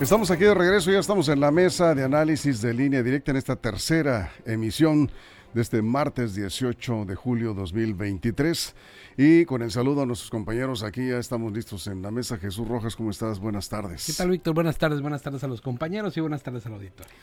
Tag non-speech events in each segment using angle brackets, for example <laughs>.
Estamos aquí de regreso, ya estamos en la mesa de análisis de línea directa en esta tercera emisión de este martes 18 de julio 2023. Y con el saludo a nuestros compañeros, aquí ya estamos listos en la mesa. Jesús Rojas, ¿cómo estás? Buenas tardes. ¿Qué tal, Víctor? Buenas tardes, buenas tardes a los compañeros y buenas tardes al auditorio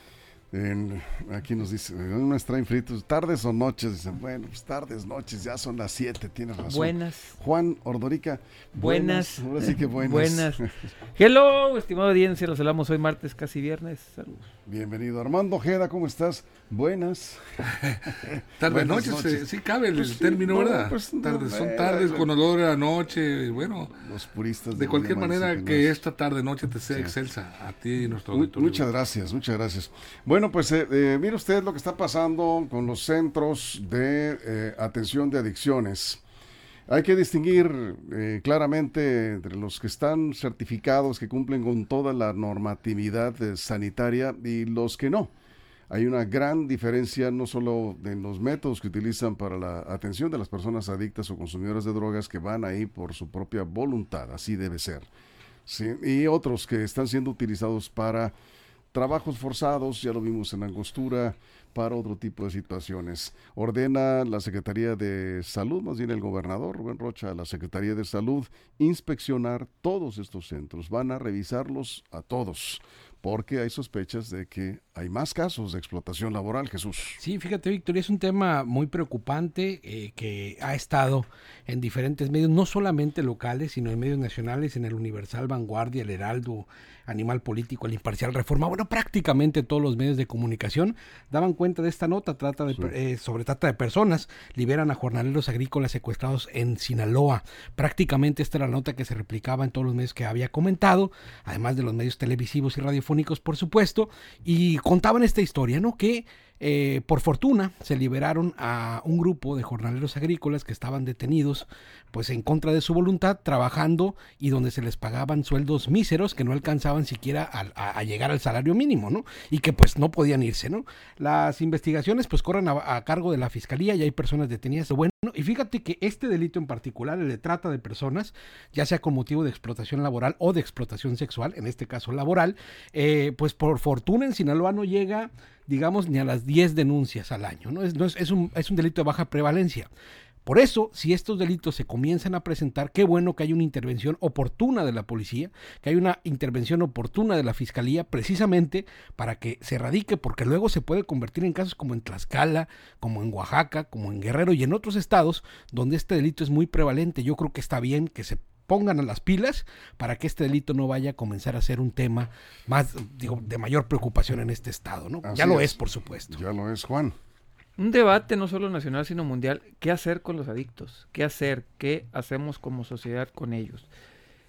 aquí nos dice, unas traen fritos, tardes o noches, dicen, bueno, pues tardes, noches, ya son las 7, tienes razón. Buenas. Juan Ordorica, buenas. Buenas. Ahora sí que buenas. Buenas. <laughs> Hello, estimado audiencia, los hablamos hoy martes, casi viernes. Saludos. Bienvenido. Armando Ojeda, ¿cómo estás? Buenas. <laughs> tardes, noches, sí cabe el pues término, ¿verdad? Pues tardes, son tardes con olor a la noche, bueno. Los puristas. De, cualquier manera que, esta tarde, noche te sea excelsa a ti y nuestro auditorio. Muchas gracias, muchas gracias. Bueno, bueno, pues eh, eh, mire usted lo que está pasando con los centros de eh, atención de adicciones. Hay que distinguir claramente entre los que están certificados, que cumplen con toda la normatividad sanitaria y los que no. Hay una gran diferencia no solo en los métodos que utilizan para la atención de las personas adictas o consumidoras de drogas que van ahí por su propia voluntad, así debe ser. Y otros que están siendo utilizados para Trabajos forzados, ya lo vimos en Angostura, para otro tipo de situaciones. Ordena la Secretaría de Salud, más bien el gobernador Rubén Rocha, la Secretaría de Salud, inspeccionar todos estos centros. Van a revisarlos a todos porque hay sospechas de que hay más casos de explotación laboral, Jesús. Sí, fíjate, Víctor, es un tema muy preocupante eh, que ha estado en diferentes medios, no solamente locales, sino en medios nacionales, en el Universal, Vanguardia, el Heraldo, Animal Político, el Imparcial Reforma, bueno, prácticamente todos los medios de comunicación daban cuenta de esta nota, trata de, eh, sobre trata de personas, liberan a jornaleros agrícolas secuestrados en Sinaloa. Prácticamente esta era la nota que se replicaba en todos los medios que había comentado, además de los medios televisivos y radiofónicos, por supuesto, y contaban esta historia, ¿no? Que eh, por fortuna se liberaron a un grupo de jornaleros agrícolas que estaban detenidos pues en contra de su voluntad trabajando y donde se les pagaban sueldos míseros que no alcanzaban siquiera a, llegar al salario mínimo, ¿no? Y que pues no podían irse, ¿no? Las investigaciones pues corren a, cargo de la fiscalía y hay personas detenidas. Bueno, y fíjate que este delito en particular, el de trata de personas, ya sea con motivo de explotación laboral o de explotación sexual, en este caso laboral, eh, pues por fortuna en Sinaloa no llega digamos, ni a las 10 denuncias al año. ¿no? Es, es, un, es un delito de baja prevalencia. Por eso, si estos delitos se comienzan a presentar, qué bueno que hay una intervención oportuna de la policía, que hay una intervención oportuna de la fiscalía, precisamente para que se erradique, porque luego se puede convertir en casos como en Tlaxcala, como en Oaxaca, como en Guerrero y en otros estados donde este delito es muy prevalente. Yo creo que está bien que se pongan a las pilas para que este delito no vaya a comenzar a ser un tema más, digo, de mayor preocupación en este estado, ¿no? ya lo es, por supuesto. Ya lo es, Juan. Un debate no solo nacional, sino mundial. ¿Qué hacer con los adictos? ¿Qué hacer? ¿Qué hacemos como sociedad con ellos?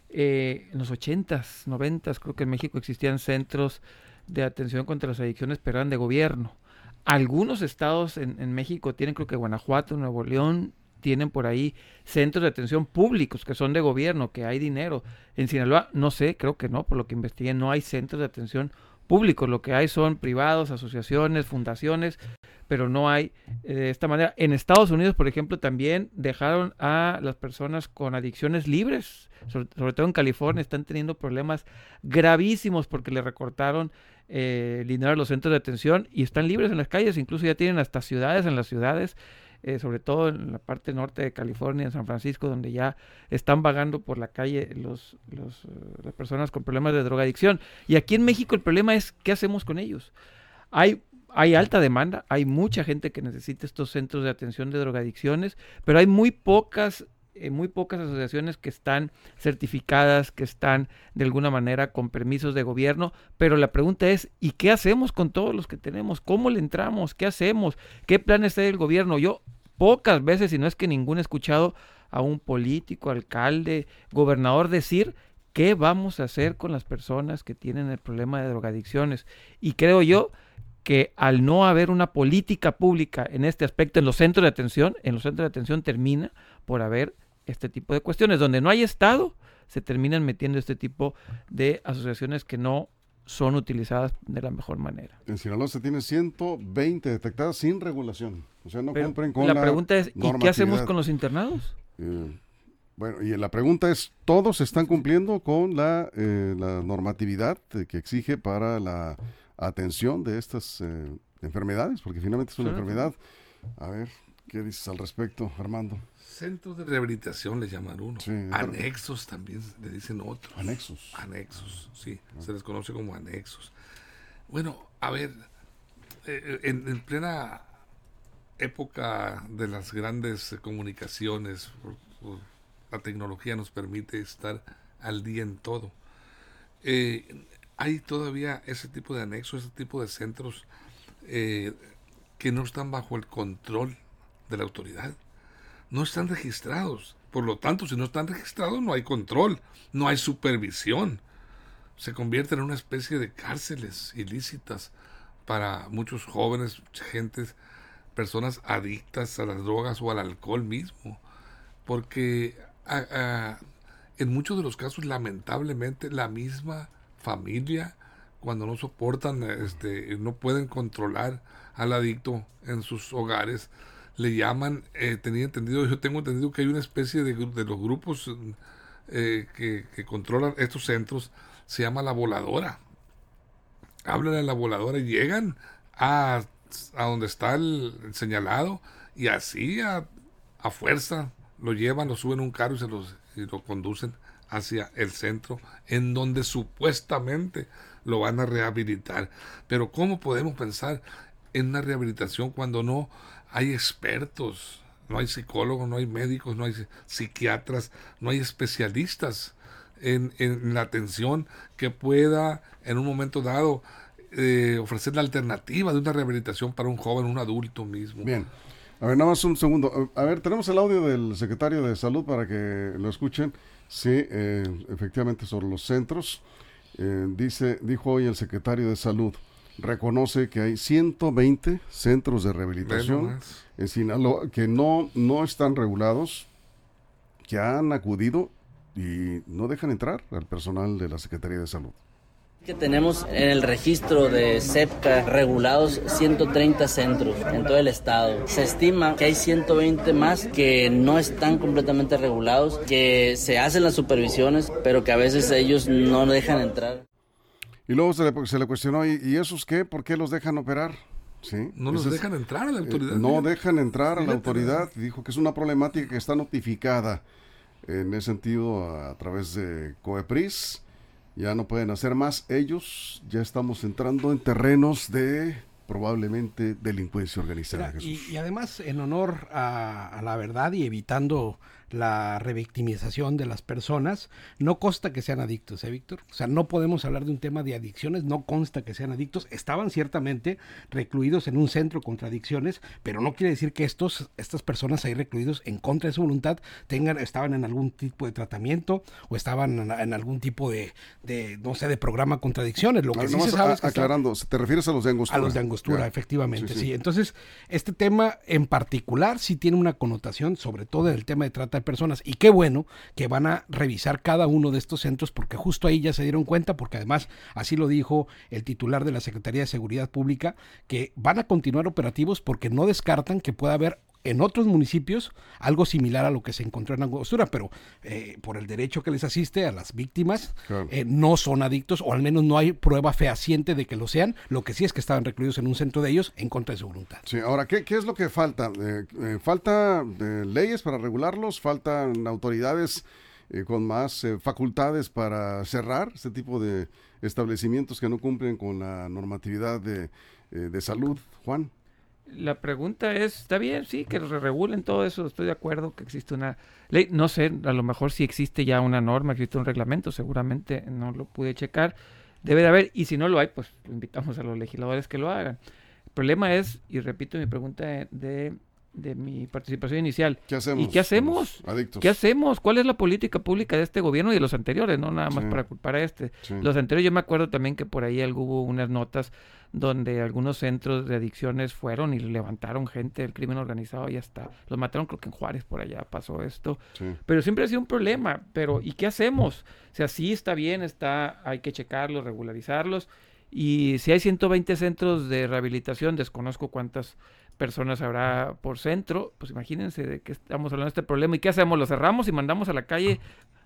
Eh, en los 80s, 90s, creo que en México existían centros de atención contra las adicciones, pero eran de gobierno. Algunos estados en, en México tienen, creo que Guanajuato, Nuevo León, tienen por ahí centros de atención públicos que son de gobierno, que hay dinero. En Sinaloa, no sé, creo que no, por lo que investigué, no hay centros de atención públicos, lo que hay son privados, asociaciones, fundaciones, pero no hay eh, de esta manera. En Estados Unidos, por ejemplo, también dejaron a las personas con adicciones libres, sobre, todo en California, están teniendo problemas gravísimos porque le recortaron eh, el dinero a los centros de atención y están libres en las calles, incluso ya tienen hasta ciudades en las ciudades eh, sobre todo en la parte norte de California, en San Francisco, donde ya están vagando por la calle los, los, eh, las personas con problemas de drogadicción. Y aquí en México el problema es qué hacemos con ellos. Hay hay alta demanda, hay mucha gente que necesita estos centros de atención de drogadicciones, pero hay muy pocas, eh, muy pocas asociaciones que están certificadas, que están de alguna manera con permisos de gobierno. Pero la pregunta es, ¿y qué hacemos con todos los que tenemos? ¿Cómo le entramos? ¿Qué hacemos? ¿Qué planes hay el gobierno? Yo pocas veces, si no es que ninguno he escuchado a un político, alcalde, gobernador decir qué vamos a hacer con las personas que tienen el problema de drogadicciones. Y creo yo que al no haber una política pública en este aspecto en los centros de atención, en los centros de atención termina por haber este tipo de cuestiones. Donde no hay Estado, se terminan metiendo este tipo de asociaciones que no son utilizadas de la mejor manera. En Sinaloa se tiene 120 detectadas sin regulación. O sea, no compren con la, la pregunta es, ¿y qué hacemos con los internados? Eh, bueno, y la pregunta es, ¿todos están cumpliendo con la, eh, la normatividad que exige para la atención de estas eh, enfermedades? Porque finalmente es una enfermedad. A ver, ¿qué dices al respecto, Armando? Centros de rehabilitación le llaman uno. anexos también le dicen otros. Anexos. Anexos, sí. Ah. Se les conoce como anexos. Bueno, a ver, eh, en, plena época de las grandes comunicaciones, la tecnología nos permite estar al día en todo. Eh, hay todavía ese tipo de anexos, ese tipo de centros eh, que no están bajo el control de la autoridad no están registrados. Por lo tanto, si no están registrados, no hay control, no hay supervisión. Se convierten en una especie de cárceles ilícitas para muchos jóvenes, gentes, personas adictas a las drogas o al alcohol mismo. Porque en muchos de los casos, lamentablemente, la misma familia, cuando no soportan, este, no pueden controlar al adicto en sus hogares, le llaman, eh, tenía entendido, yo tengo entendido que hay una especie de, de los grupos eh, que, controlan estos centros, se llama la voladora. Hablan a la voladora y llegan a, a donde está el, señalado y así a, a, fuerza lo llevan, lo suben a un carro y se los, y lo conducen hacia el centro en donde supuestamente lo van a rehabilitar. Pero ¿cómo podemos pensar en una rehabilitación cuando no hay expertos, no hay psicólogos, no hay médicos, no hay psiquiatras, no hay especialistas en, la atención que pueda en un momento dado eh, ofrecer la alternativa de una rehabilitación para un joven, un adulto mismo. Bien. A ver, nada más un segundo. A ver, tenemos el audio del secretario de Salud para que lo escuchen. Sí, eh, efectivamente, sobre los centros. Eh, dice, dijo hoy el secretario de Salud reconoce que hay 120 centros de rehabilitación en Sinaloa que no, no están regulados, que han acudido y no dejan entrar al personal de la Secretaría de Salud. Que tenemos en el registro de CEPCA regulados 130 centros en todo el estado. Se estima que hay 120 más que no están completamente regulados, que se hacen las supervisiones, pero que a veces ellos no dejan entrar. Y luego se le, se le cuestionó, ¿y, esos qué? ¿Por qué los dejan operar? ¿Sí? No los dejan entrar a la autoridad. Eh, no dejan entrar a la autoridad. Dijo que es una problemática que está notificada en ese sentido a, través de COEPRIS. Ya no pueden hacer más. Ellos ya estamos entrando en terrenos de probablemente delincuencia organizada. y, además, en honor a, la verdad y evitando la revictimización de las personas, no consta que sean adictos, ¿eh, Víctor? O sea, no podemos hablar de un tema de adicciones, no consta que sean adictos. Estaban ciertamente recluidos en un centro contra adicciones, pero no quiere decir que estos, estas personas ahí recluidos en contra de su voluntad tengan, estaban en algún tipo de tratamiento o estaban en, algún tipo de, de, no sé, de programa contra adicciones. Lo que sí se sabe es que aclarando, ¿te refieres a los de angostura? A los de angostura, efectivamente, sí, Entonces, este tema en particular sí tiene una connotación, sobre todo en el tema de trata de personas. Y qué bueno que van a revisar cada uno de estos centros porque justo ahí ya se dieron cuenta, porque además así lo dijo el titular de la Secretaría de Seguridad Pública, que van a continuar operativos porque no descartan que pueda haber en otros municipios algo similar a lo que se encontró en Angostura, pero eh, por el derecho que les asiste a las víctimas, eh, no son adictos, o al menos no hay prueba fehaciente de que lo sean. Lo que sí es que estaban recluidos en un centro de ellos en contra de su voluntad. Sí, ahora, ¿qué, qué es lo que falta? Eh, ¿Falta leyes para regularlos? ¿Faltan autoridades con más facultades para cerrar este tipo de establecimientos que no cumplen con la normatividad de, de salud? Juan la pregunta es, está bien, sí, que regulen todo eso, estoy de acuerdo que existe una ley, no sé, a lo mejor si existe ya una norma, existe un reglamento, seguramente no lo pude checar, debe de haber, y si no lo hay, pues invitamos a los legisladores que lo hagan. El problema es, y repito mi pregunta de, de mi participación inicial. ¿Qué hacemos? ¿Y qué hacemos? Adictos. ¿Qué hacemos? ¿Cuál es la política pública de este gobierno y de los anteriores? No nada más Sí. para culpar a este. Sí. Los anteriores, yo me acuerdo también que por ahí hubo unas notas donde algunos centros de adicciones fueron y levantaron gente del crimen organizado y hasta los mataron, creo que en Juárez por allá pasó esto. Sí. Pero siempre ha sido un problema. Pero ¿y qué hacemos? O sea, sí está bien, está, hay que checarlos, regularizarlos. Y si hay 120 centros de rehabilitación, desconozco cuántas personas habrá por centro, pues imagínense de qué estamos hablando de este problema. ¿Y qué hacemos? ¿Lo cerramos y mandamos a la calle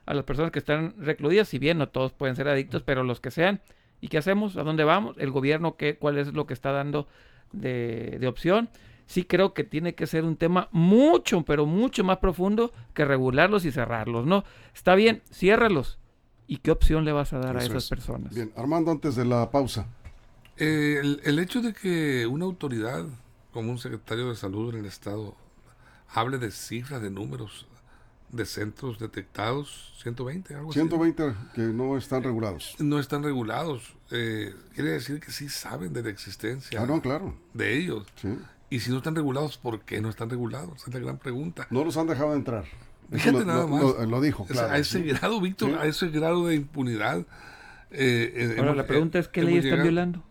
a las personas que están recluidas? Si bien no todos pueden ser adictos, pero los que sean. ¿Y qué hacemos? ¿A dónde vamos? ¿El gobierno qué, cuál es lo que está dando de, de opción? Sí creo que tiene que ser un tema mucho, pero mucho más profundo que regularlos y cerrarlos, ¿no? Está bien, ciérralos. ¿Y qué opción le vas a dar a esas es. personas? Bien, Armando, antes de la pausa. Eh, el, el hecho de que una autoridad como un secretario de salud en el estado hable de cifras, de números, de centros detectados, 120, algo así. 120 que no están regulados. No están regulados. eh, quiere decir que sí saben de la existencia Ah, no, claro. de ellos. Sí. Y si no están regulados, ¿por qué no están regulados? Esa es la gran pregunta. No los han dejado entrar. Fíjate lo, nada más. lo- lo dijo, O sea, claro. a ese sí. grado, Víctor, Sí. a ese grado de impunidad. eh, eh, Ahora hemos- la pregunta eh, es, ¿qué hemos ley están llegado- violando?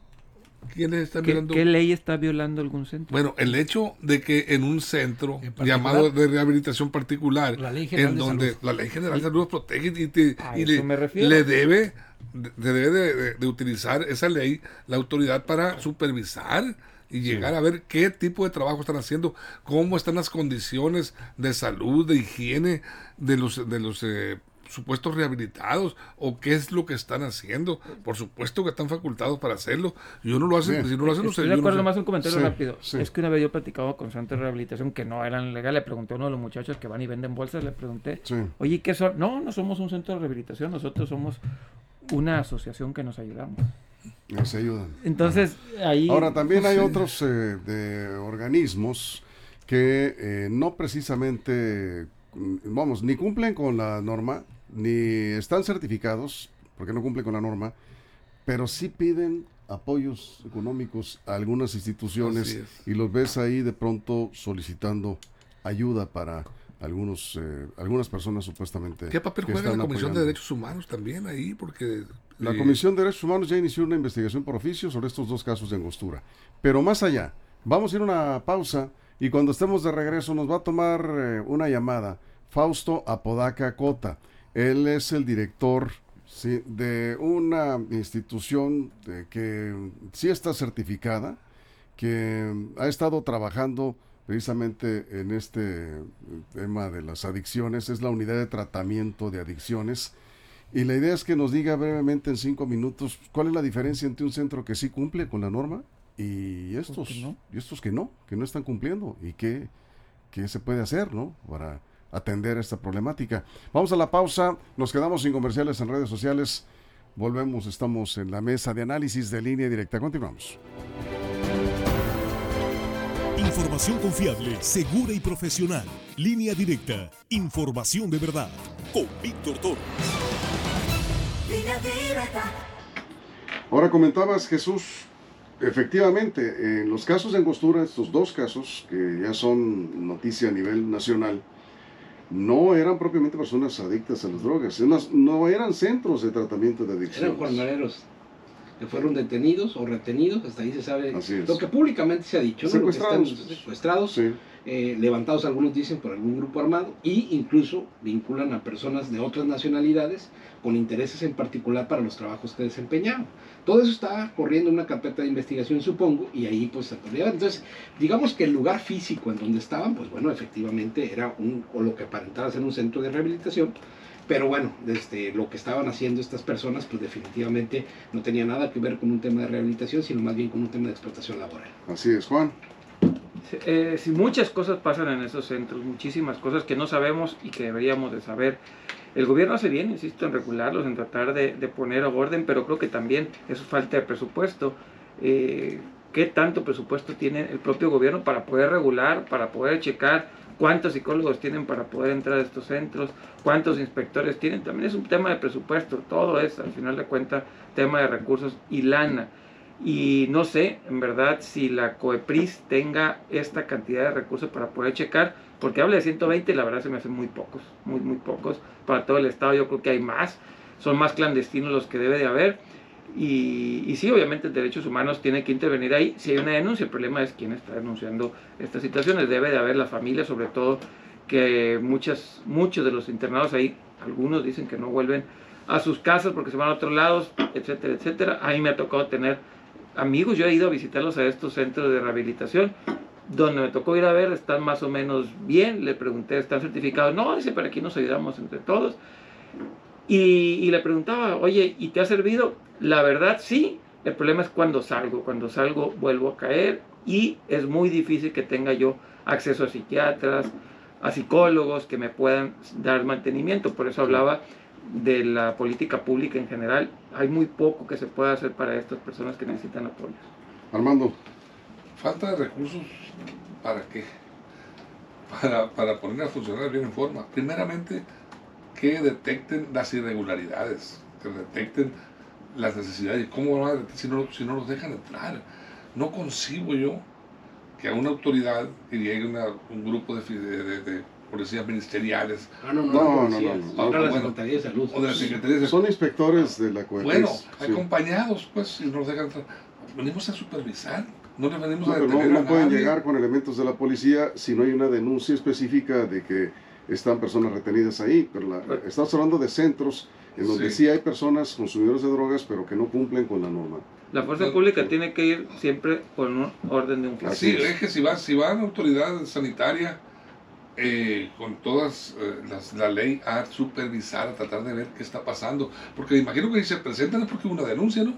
¿Quiénes están ¿Qué, violando? qué ley está violando algún centro? Bueno, el hecho de que en un centro En llamado de rehabilitación particular, La Ley General en de donde Salud. la ley general de salud los protege y, te- y le, le debe, de, de- debe de, de- de utilizar esa ley la autoridad para supervisar y llegar a ver qué tipo de trabajo están haciendo, cómo están las condiciones de salud, de higiene de los de los eh, supuestos rehabilitados o qué es lo que están haciendo. Por supuesto que están facultados para hacerlo. Yo no lo hacen, Bien. si no lo hacen, no sé, yo no acuerdo, sé. más un comentario Sí, rápido. sí. Es que una vez yo he platicado con centros de rehabilitación que no eran legales. Le pregunté a uno de los muchachos que van y venden bolsas, le pregunté, Sí. oye, ¿qué son? No, no somos un centro de rehabilitación, nosotros somos una asociación que nos ayudamos. Se ayudan. Entonces, ahí... Ahora, también pues, hay otros eh, de organismos que eh, no precisamente, mm, vamos, ni cumplen con la norma, ni están certificados, porque no cumplen con la norma, pero sí piden apoyos económicos a algunas instituciones y los ves ahí de pronto solicitando ayuda para algunos eh, algunas personas supuestamente ¿Qué papel juega la Comisión de. Derechos Humanos también ahí? Porque La eh, Comisión de Derechos Humanos ya inició una investigación por oficio sobre estos dos casos de angostura. Pero más allá, vamos a ir a una pausa y cuando estemos de regreso nos va a tomar eh, una llamada Fausto Apodaca Cota. Él es el director sí, de una institución de que sí está certificada, que ha estado trabajando precisamente en este tema de las adicciones, es la unidad de tratamiento de adicciones. Y la idea es que nos diga brevemente en cinco minutos cuál es la diferencia entre un centro que sí cumple con la norma y estos, que no? y estos que no, que no están cumpliendo y qué, qué se puede hacer, ¿no? Para atender esta problemática. Vamos a la pausa, nos quedamos sin comerciales en redes sociales. Volvemos, estamos en la mesa de análisis de línea directa. Continuamos. Información confiable, segura y profesional. Línea directa. Información de verdad. Con Víctor Toro. Ahora comentabas, Jesús, efectivamente, en los casos de angostura, estos dos casos, que ya son noticia a nivel nacional, no eran propiamente personas adictas a las drogas, no eran centros de tratamiento de Eran adicciones. jornaleros que fueron detenidos o retenidos, hasta ahí se sabe lo que públicamente se ha dicho, ¿no? Lo que Secuestrados, están secuestrados, Sí, eh, levantados algunos dicen por algún grupo armado, y incluso vinculan a personas de otras nacionalidades con intereses en particular para los trabajos que desempeñaban. Todo eso está corriendo en una carpeta de investigación, supongo, y ahí pues se. Entonces, digamos que el lugar físico en donde estaban, pues bueno, efectivamente era un, o lo que aparentaba ser un centro de rehabilitación, pero bueno, desde lo que estaban haciendo estas personas, pues definitivamente no tenía nada que ver con un tema de rehabilitación, sino más bien con un tema de explotación laboral. así es, Juan. Eh, si muchas cosas pasan en esos centros, muchísimas cosas que no sabemos y que deberíamos de saber. El gobierno hace bien, insisto, en regularlos, en tratar de, de poner orden, pero creo que también es falta de presupuesto. Eh, ¿Qué tanto presupuesto tiene el propio gobierno para poder regular, para poder checar cuántos psicólogos tienen para poder entrar a estos centros, cuántos inspectores tienen? También es un tema de presupuesto, todo es, al final de cuentas, tema de recursos y lana. Y no sé, en verdad, si la COEPRIS tenga esta cantidad de recursos para poder checar, porque habla de 120, la verdad se me hacen muy pocos, muy, muy pocos. Para todo el Estado yo creo que hay más, son más clandestinos los que debe de haber. Y, y sí, obviamente, derechos humanos tiene que intervenir ahí si hay una denuncia. El problema es quién está denunciando estas situaciones. Debe de haber la familia, sobre todo, que muchas, muchos de los internados ahí, algunos dicen que no vuelven a sus casas porque se van a otros lados, etcétera, etcétera. A mí me ha tocado tener amigos, yo he ido a visitarlos a estos centros de rehabilitación, donde me tocó ir a ver, están más o menos bien, le pregunté, ¿están certificados? No, dice, pero aquí nos ayudamos entre todos. Y, y le preguntaba, oye, ¿y te ha servido? La verdad, sí. El problema es cuando salgo. Cuando salgo vuelvo a caer y es muy difícil que tenga yo acceso a psiquiatras, a psicólogos que me puedan dar mantenimiento. Por eso hablaba de la política pública en general, hay muy poco que se pueda hacer para estas personas que necesitan apoyo. Armando. Falta de recursos, ¿para qué? Para, para poner a funcionar bien en forma. Primeramente, que detecten las irregularidades, que detecten las necesidades. ¿Cómo van a detectar si no, si no los dejan entrar? No concibo yo que a una autoridad que llegue una, un grupo de, de, de policías ministeriales. Ah, no, no, No, no, no, no, no. Ahora la bueno. Secretaría de Salud. O de la Secretaría de Son inspectores de la COEPRIS. Bueno, sí. acompañados, pues, y nos dejan. Venimos a supervisar, no les venimos No, a pero no, detener no a pueden llegar con elementos de la policía si no hay una denuncia específica de que están personas retenidas ahí. Pero la- estamos hablando de centros en donde sí. Sí. hay personas consumidores de drogas, pero que no cumplen con la norma. La fuerza pública tiene que ir siempre con un orden de un juez. Así Sí, es. es que si va, si va a una autoridad sanitaria eh, con todas eh, las, la ley a supervisar, a tratar de ver qué está pasando, porque imagino que si se presentan es porque hubo una denuncia, ¿no?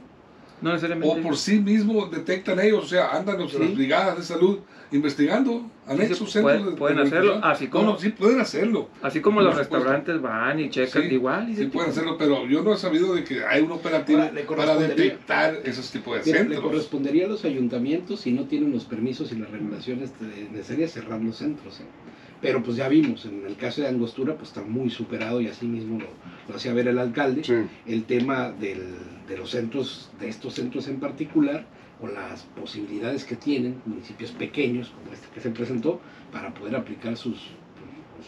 No necesariamente. O por sí mismos detectan ellos, o sea, andan Sí. las brigadas de salud investigando, anexos, se centros puede- de- pueden de hacerlo, así como- No, no, sí pueden hacerlo. Así como los supuesto. restaurantes van y checan Sí, igual. y Sí pueden hacerlo, pero yo no he sabido de que hay un operativo Ahora, le para detectar esos tipos de Mira, le centros. correspondería a los ayuntamientos, si no tienen los permisos y las regulaciones necesarias, cerrar los centros. ¿eh? Pero pues ya vimos, en el caso de Angostura, pues está muy superado y así mismo lo, lo hacía ver el alcalde, Sí. el tema del- de los centros, de estos centros en particular, con las posibilidades que tienen municipios pequeños, como este que se presentó, para poder aplicar sus,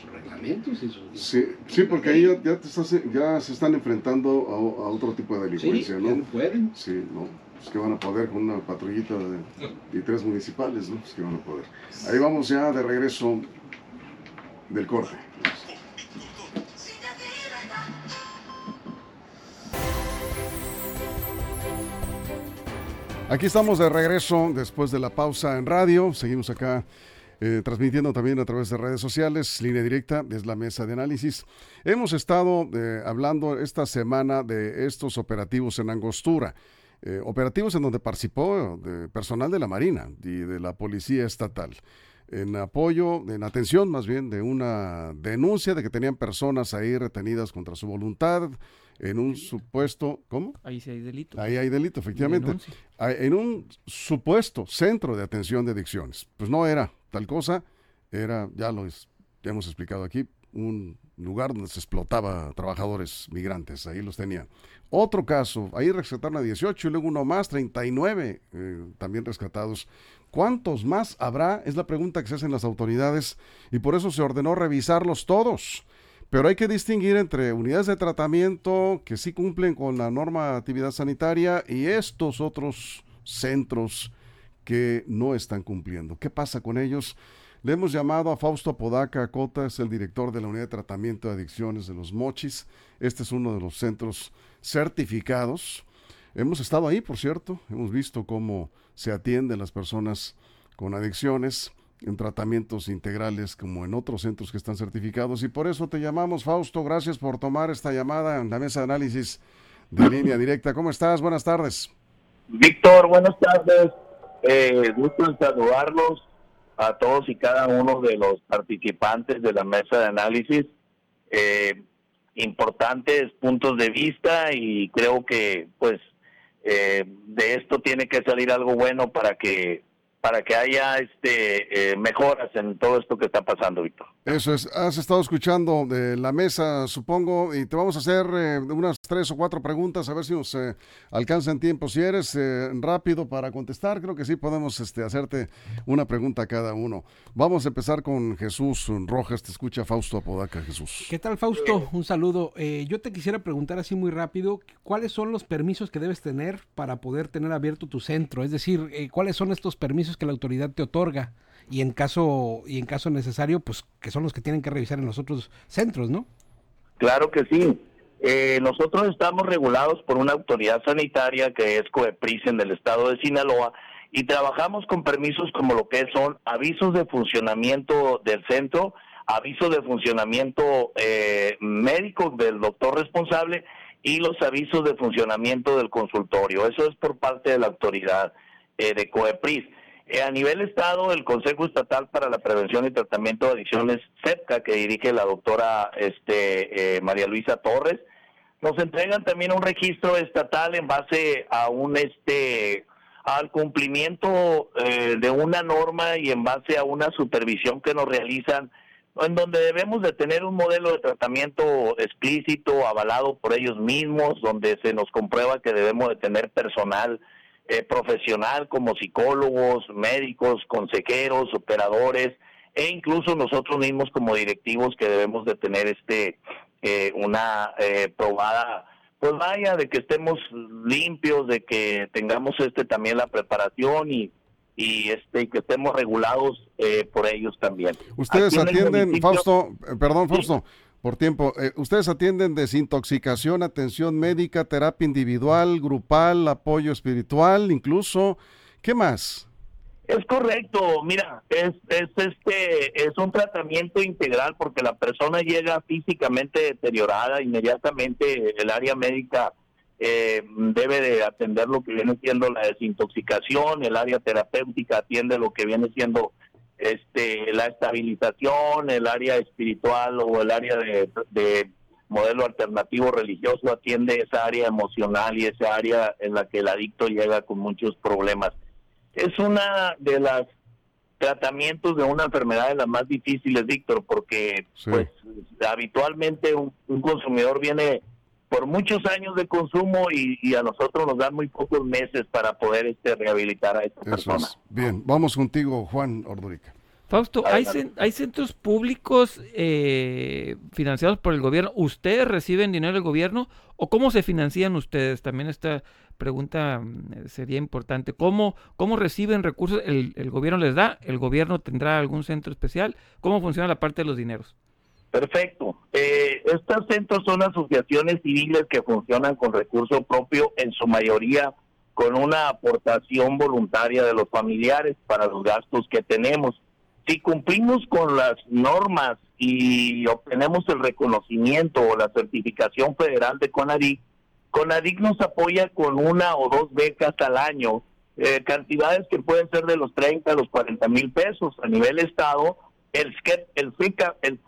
sus reglamentos y sus... Sí, sí, porque ahí ya, ya te estás- ya se están enfrentando a, a otro tipo de Sí, delincuencia, ya ¿no? no pueden. Sí, no. Pues que van a poder con una patrullita de, y tres municipales, ¿no? Pues que van a poder. Ahí vamos ya de regreso del corte. Aquí estamos de regreso después de la pausa en radio. Seguimos acá eh, transmitiendo también a través de redes sociales. Línea directa es la mesa de análisis. Hemos estado eh, hablando esta semana de estos operativos en Angostura. Eh, operativos en donde participó personal de la Marina y de la Policía Estatal. En apoyo, en atención más bien, de una denuncia de que tenían personas ahí retenidas contra su voluntad en un supuesto, ¿cómo? Ahí sí hay delito. Ahí hay delito, efectivamente. Denuncia. Ah, en un supuesto centro de atención de adicciones. Pues no era tal cosa, era, ya lo es- ya hemos explicado aquí, un lugar donde se explotaba trabajadores migrantes, ahí los tenían. Otro caso, ahí rescataron a 18 y luego uno más, 39 eh, también rescatados. ¿Cuántos más habrá? Es la pregunta que se hacen las autoridades y por eso se ordenó revisarlos todos. Pero hay que distinguir entre unidades de tratamiento que sí cumplen con la normatividad sanitaria y estos otros centros que no están cumpliendo. ¿Qué pasa con ellos? Le hemos llamado a Fausto Podaca Cota, es el director de la unidad de tratamiento de adicciones de los Mochis. Este es uno de los centros certificados. Hemos estado ahí, por cierto, hemos visto cómo se atienden las personas con adicciones en tratamientos integrales como en otros centros que están certificados y por eso te llamamos Fausto, gracias por tomar esta llamada en la mesa de análisis de línea directa. ¿Cómo estás? Buenas tardes. Víctor, buenas tardes. Eh, gusto saludarlos a todos y cada uno de los participantes de la mesa de análisis. Eh, importantes puntos de vista y creo que pues eh, de esto tiene que salir algo bueno para que para que haya este mejoras en todo esto que está pasando, Víctor. Eso es, has estado escuchando de la mesa, supongo, y te vamos a hacer unas tres o cuatro preguntas, a ver si nos alcanza en tiempo. Si eres rápido para contestar, creo que sí podemos este, hacerte una pregunta a cada uno. Vamos a empezar con Jesús Rojas, te escucha Fausto Apodaca, Jesús. ¿Qué tal, Fausto? Un saludo. yo te quisiera preguntar así muy rápido, ¿cuáles son los permisos que debes tener para poder tener abierto tu centro? Es decir, ¿cuáles son estos permisos que la autoridad te otorga? Y en caso, y en caso necesario, pues que son los que tienen que revisar en los otros centros, ¿no? Claro que sí. Eh, nosotros estamos regulados por una autoridad sanitaria que es COEPRIS en el estado de Sinaloa y trabajamos con permisos como lo que son avisos de funcionamiento del centro, avisos de funcionamiento eh, médico del doctor responsable y los avisos de funcionamiento del consultorio. Eso es por parte de la autoridad eh, de COEPRIS. Eh, a nivel Estado, el Consejo Estatal para la Prevención y Tratamiento de Adicciones, CEPCA, que dirige la doctora este, eh, María Luisa Torres, nos entregan también un registro estatal en base a un este al cumplimiento de una norma y en base a una supervisión que nos realizan en donde debemos de tener un modelo de tratamiento explícito, avalado por ellos mismos, donde se nos comprueba que debemos de tener personal eh, profesional como psicólogos, médicos, consejeros, operadores e incluso nosotros mismos como directivos que debemos de tener este eh, una eh, probada pues vaya de que estemos limpios de que tengamos este también la preparación y y este que estemos regulados eh, por ellos también. Ustedes atienden, Fausto, eh, perdón, Fausto, por tiempo, eh, ustedes atienden desintoxicación, atención médica, terapia individual, grupal, apoyo espiritual, incluso, ¿qué más? Es correcto, mira, es, es este es un tratamiento integral porque la persona llega físicamente deteriorada, inmediatamente el área médica eh, debe de atender lo que viene siendo la desintoxicación, el área terapéutica atiende lo que viene siendo este la estabilización, el área espiritual o el área de, modelo alternativo religioso atiende esa área emocional y esa área en la que el adicto llega con muchos problemas. Es una de las tratamientos de una enfermedad de las más difíciles, Víctor, porque pues habitualmente un consumidor viene por muchos años de consumo y, a nosotros nos dan muy pocos meses para poder este, rehabilitar a esta persona. Bien, vamos contigo, Juan Ordurica. Fausto, ¿hay, ¿hay centros públicos eh, financiados por el gobierno? ¿Ustedes reciben dinero del gobierno o cómo se financian ustedes? También esta pregunta mm, sería importante. ¿Cómo, cómo reciben recursos? ¿El, ¿El gobierno les da? ¿El gobierno tendrá algún centro especial? ¿Cómo funciona la parte de los dineros? Perfecto. Eh, estos centros son asociaciones civiles que funcionan con recurso propio, en su mayoría con una aportación voluntaria de los familiares para los gastos que tenemos. Si cumplimos con las normas y obtenemos el reconocimiento o la certificación federal de CONADIC, CONADIC nos apoya con una o dos becas al año, eh, cantidades que pueden ser de los 30 a los 40 mil pesos a nivel estado el, el, FICA, el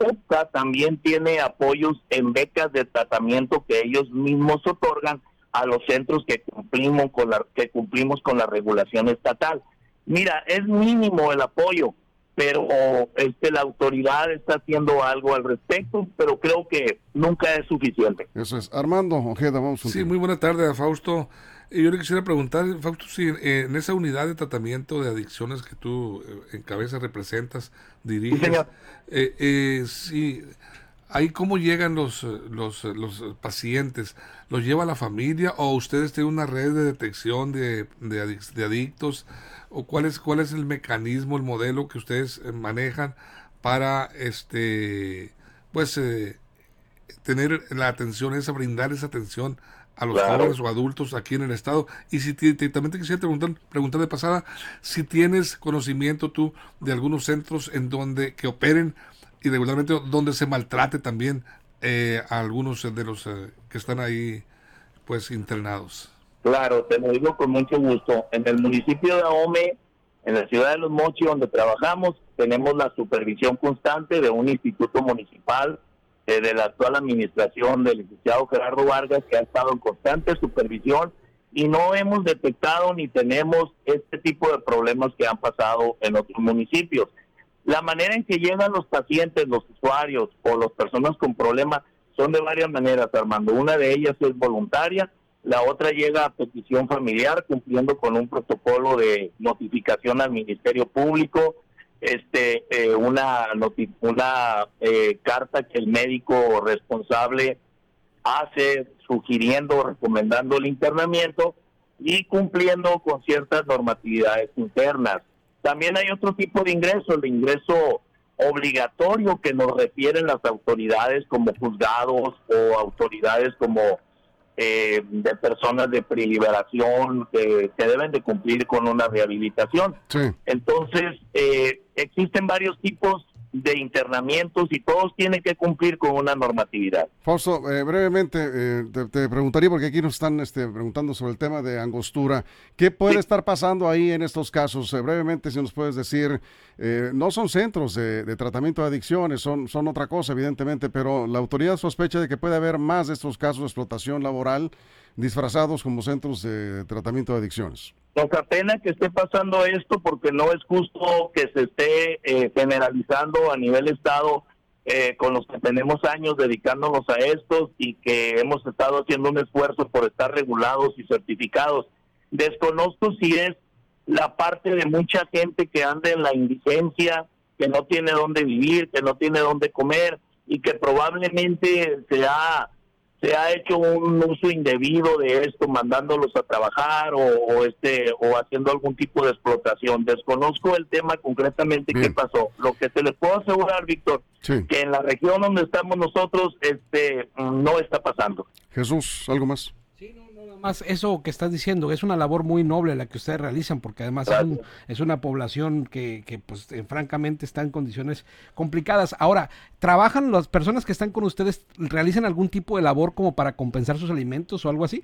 también tiene apoyos en becas de tratamiento que ellos mismos otorgan a los centros que cumplimos con la que cumplimos con la regulación estatal. Mira, es mínimo el apoyo, pero este la autoridad está haciendo algo al respecto, pero creo que nunca es suficiente. Eso es. Armando Ojeda, vamos. Sí, muy buena tarde, Fausto yo le quisiera preguntar, Fausto, si en esa unidad de tratamiento de adicciones que tú eh, en cabeza representas, diriges, eh, eh, si ahí cómo llegan los, los, los, pacientes, ¿los lleva la familia o ustedes tienen una red de detección de, de, adictos? ¿O cuál es, cuál es el mecanismo, el modelo que ustedes manejan para este pues tener la atención esa, brindar esa atención a los jóvenes o adultos aquí en el estado. Y si también te quisiera preguntar, preguntar de pasada, si tienes conocimiento tú de algunos centros en donde que operen y regularmente donde se maltrate también eh, a algunos de los eh, que están ahí pues internados. Claro, te lo digo con mucho gusto. En el municipio de Ahome, en la ciudad de Los Mochis, donde trabajamos, tenemos la supervisión constante de un instituto municipal eh, de la actual administración del licenciado Gerardo Vargas, que ha estado en constante supervisión y no hemos detectado ni tenemos este tipo de problemas que han pasado en otros municipios. La manera en que llegan los pacientes, los usuarios o las personas con problemas son de varias maneras, Armando. Una de ellas es voluntaria, la otra llega a petición familiar, cumpliendo con un protocolo de notificación al Ministerio Público, este, eh, una, una eh, carta que el médico responsable hace sugiriendo, recomendando el internamiento y cumpliendo con ciertas normatividades internas. También hay otro tipo de ingreso, el ingreso obligatorio que nos refieren las autoridades como juzgados o autoridades como eh, de personas de preliberación que, deben de cumplir con una rehabilitación. Entonces, eh, existen varios tipos de internamientos y todos tienen que cumplir con una normatividad. Fausto, eh, brevemente eh, te, preguntaría, porque aquí nos están este, preguntando sobre el tema de angostura, ¿qué puede estar pasando ahí en estos casos? Eh, brevemente, si nos puedes decir, no son centros de, de, tratamiento de adicciones, son, son otra cosa, evidentemente, pero la autoridad sospecha de que puede haber más de estos casos de explotación laboral disfrazados como centros de tratamiento de adicciones. Nos apena que esté pasando esto porque no es justo que se esté eh, generalizando a nivel Estado eh, con los que tenemos años dedicándonos a estos y que hemos estado haciendo un esfuerzo por estar regulados y certificados. Desconozco si es la parte de mucha gente que anda en la indigencia, que no tiene dónde vivir, que no tiene dónde comer y que probablemente se ha se ha hecho un uso indebido de esto, mandándolos a trabajar o, este o haciendo algún tipo de explotación. Desconozco el tema concretamente qué pasó. Lo que se les puedo asegurar, Víctor, que en la región donde estamos nosotros, este, no está pasando. Jesús, algo más más eso que estás diciendo, es una labor muy noble la que ustedes realizan, porque además es, una población que, que pues eh, francamente está en condiciones complicadas. Ahora, ¿trabajan las personas que están con ustedes, realizan algún tipo de labor como para compensar sus alimentos o algo así?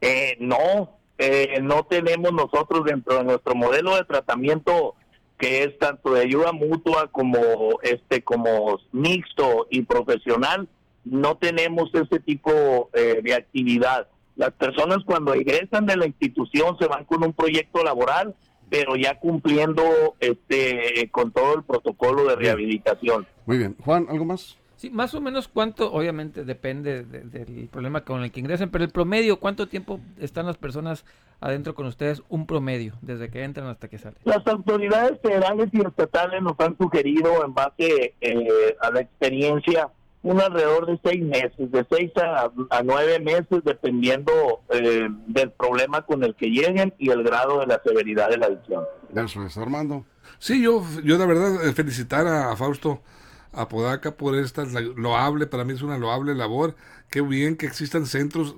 Eh, no, eh, no tenemos nosotros dentro de nuestro modelo de tratamiento que es tanto de ayuda mutua como este como mixto y profesional, no tenemos ese tipo de actividad. Las personas cuando egresan de la institución se van con un proyecto laboral, pero ya cumpliendo este con todo el protocolo de rehabilitación. Muy bien. Juan, ¿algo más? Sí, más o menos cuánto, obviamente depende del problema con el que ingresen, pero el promedio, ¿cuánto tiempo están las personas adentro con ustedes? Un promedio, desde que entran hasta que salen. Las autoridades federales y estatales nos han sugerido en base eh, a la experiencia un alrededor de seis meses, de seis a, nueve meses, dependiendo eh, del problema con el que lleguen y el grado de la severidad de la adicción. Eso es, Armando. Sí, yo, yo de verdad eh, felicitar a Fausto Apodaca por esta loable, para mí es una loable labor. Qué bien que existan centros,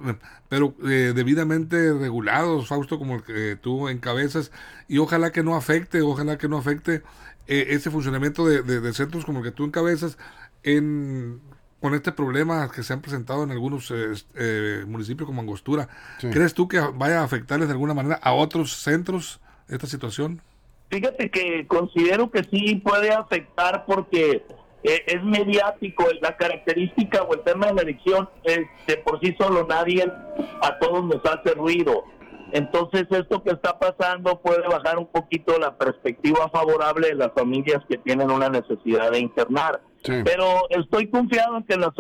pero eh, debidamente regulados, Fausto, como el que tú encabezas, y ojalá que no afecte, ojalá que no afecte ese funcionamiento de, de, centros como el que tú encabezas en con este problema que se han presentado en algunos eh, eh, municipios como Angostura, ¿crees tú que vaya a afectarles de alguna manera a otros centros esta situación? Fíjate que considero que sí puede afectar porque eh, es mediático, la característica o el tema de la elección es de por sí solo nadie, a todos nos hace ruido. Entonces esto que está pasando puede bajar un poquito la perspectiva favorable de las familias que tienen una necesidad de internar. Pero estoy confiado en que las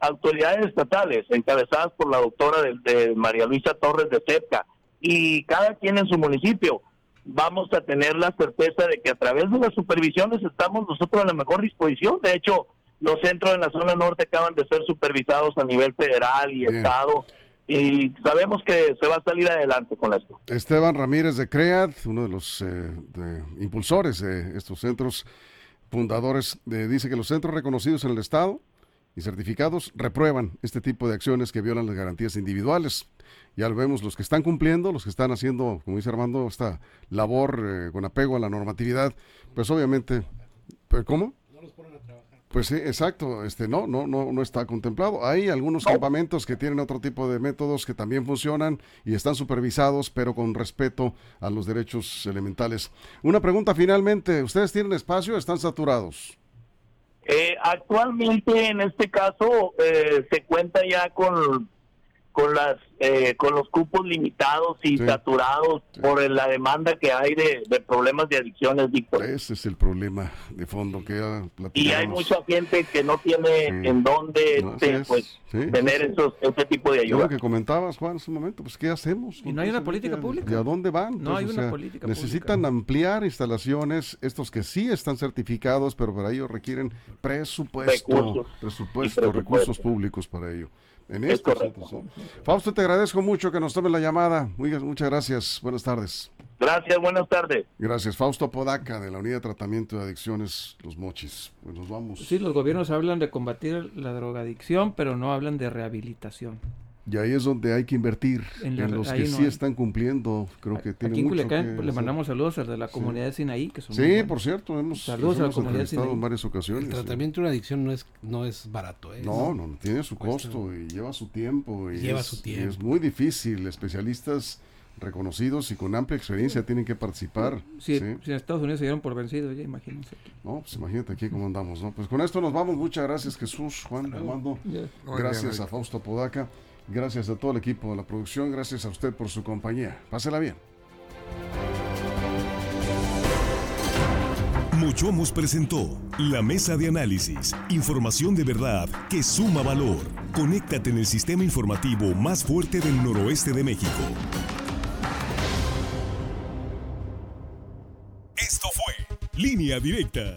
autoridades estatales, encabezadas por la doctora de, María Luisa Torres de CEPCA, y cada quien en su municipio, vamos a tener la certeza de que a través de las supervisiones estamos nosotros en la mejor disposición. De hecho, los centros en la zona norte acaban de ser supervisados a nivel federal y estado y sabemos que se va a salir adelante con esto. Esteban Ramírez de CREAD, uno de los eh, impulsores de estos centros fundadores, eh, dice que los centros reconocidos en el Estado y certificados reprueban este tipo de acciones que violan las garantías individuales. Ya lo vemos, los que están cumpliendo, los que están haciendo, como dice Armando, esta labor eh, con apego a la normatividad, pues obviamente, ¿cómo? Pues sí, exacto, este no, no, no, no está contemplado. Hay algunos campamentos que tienen otro tipo de métodos que también funcionan y están supervisados, pero con respeto a los derechos elementales. Una pregunta finalmente, ¿ustedes tienen espacio o están saturados? Eh, actualmente, en este caso, eh, se cuenta ya con, con las eh, con los cupos limitados y Sí. saturados Sí. por la demanda que hay de, de problemas de adicciones, Víctor. Ese es el problema de fondo que ya Y hay mucha gente que no tiene Sí. en dónde No, este, pues Sí, tener sí, sí. esos ese tipo de Es lo ayuda. que comentabas, Juan, hace un momento, pues ¿qué hacemos? Y no hay una política ¿y a- pública. ¿Y a dónde van? No hay Pues, o una sea, política Necesitan ampliar instalaciones, estos que sí están certificados, pero para ello requieren presupuesto, Recursos. presupuesto, presupuesto. recursos públicos para ello. En Es estos correcto. centros, ¿no? Fausto, te agradezco mucho que nos tome la llamada. Muy- Muchas gracias. Buenas tardes. Gracias, buenas tardes. Gracias. Fausto Podaca, de la Unidad de Tratamiento de Adicciones Los Mochis. Pues nos vamos. Sí, los gobiernos hablan de combatir la drogadicción, pero no hablan de rehabilitación. Y ahí es donde hay que invertir en, los que no sí hay. están cumpliendo. Creo que tiene Aquí en mucho Culiacán que pues, le mandamos saludos a los de la comunidad de Sinaí, que son Sí, por cierto, hemos, Saludos a la comunidad Sinaí. en varias ocasiones. El sí. tratamiento de una adicción no es, no es barato. ¿eh? No, no, tiene su Cuesta. costo y lleva su tiempo. Y Lleva es, su y tiempo. es muy difícil. Especialistas reconocidos y con amplia experiencia tienen que participar. Si, Sí. si en Estados Unidos se dieron por vencidos, ya imagínense. No, pues imagínate aquí cómo andamos, ¿no? Pues con esto nos vamos. Muchas gracias, Jesús, Juan, Armando. Muy Gracias a Fausto Podaca. Gracias a todo el equipo de la producción. Gracias a usted por su compañía. Pásela bien. Mochomos presentó la mesa de análisis. Información de verdad que suma valor. Conéctate en el sistema informativo más fuerte del noroeste de México. Esto fue Línea Directa.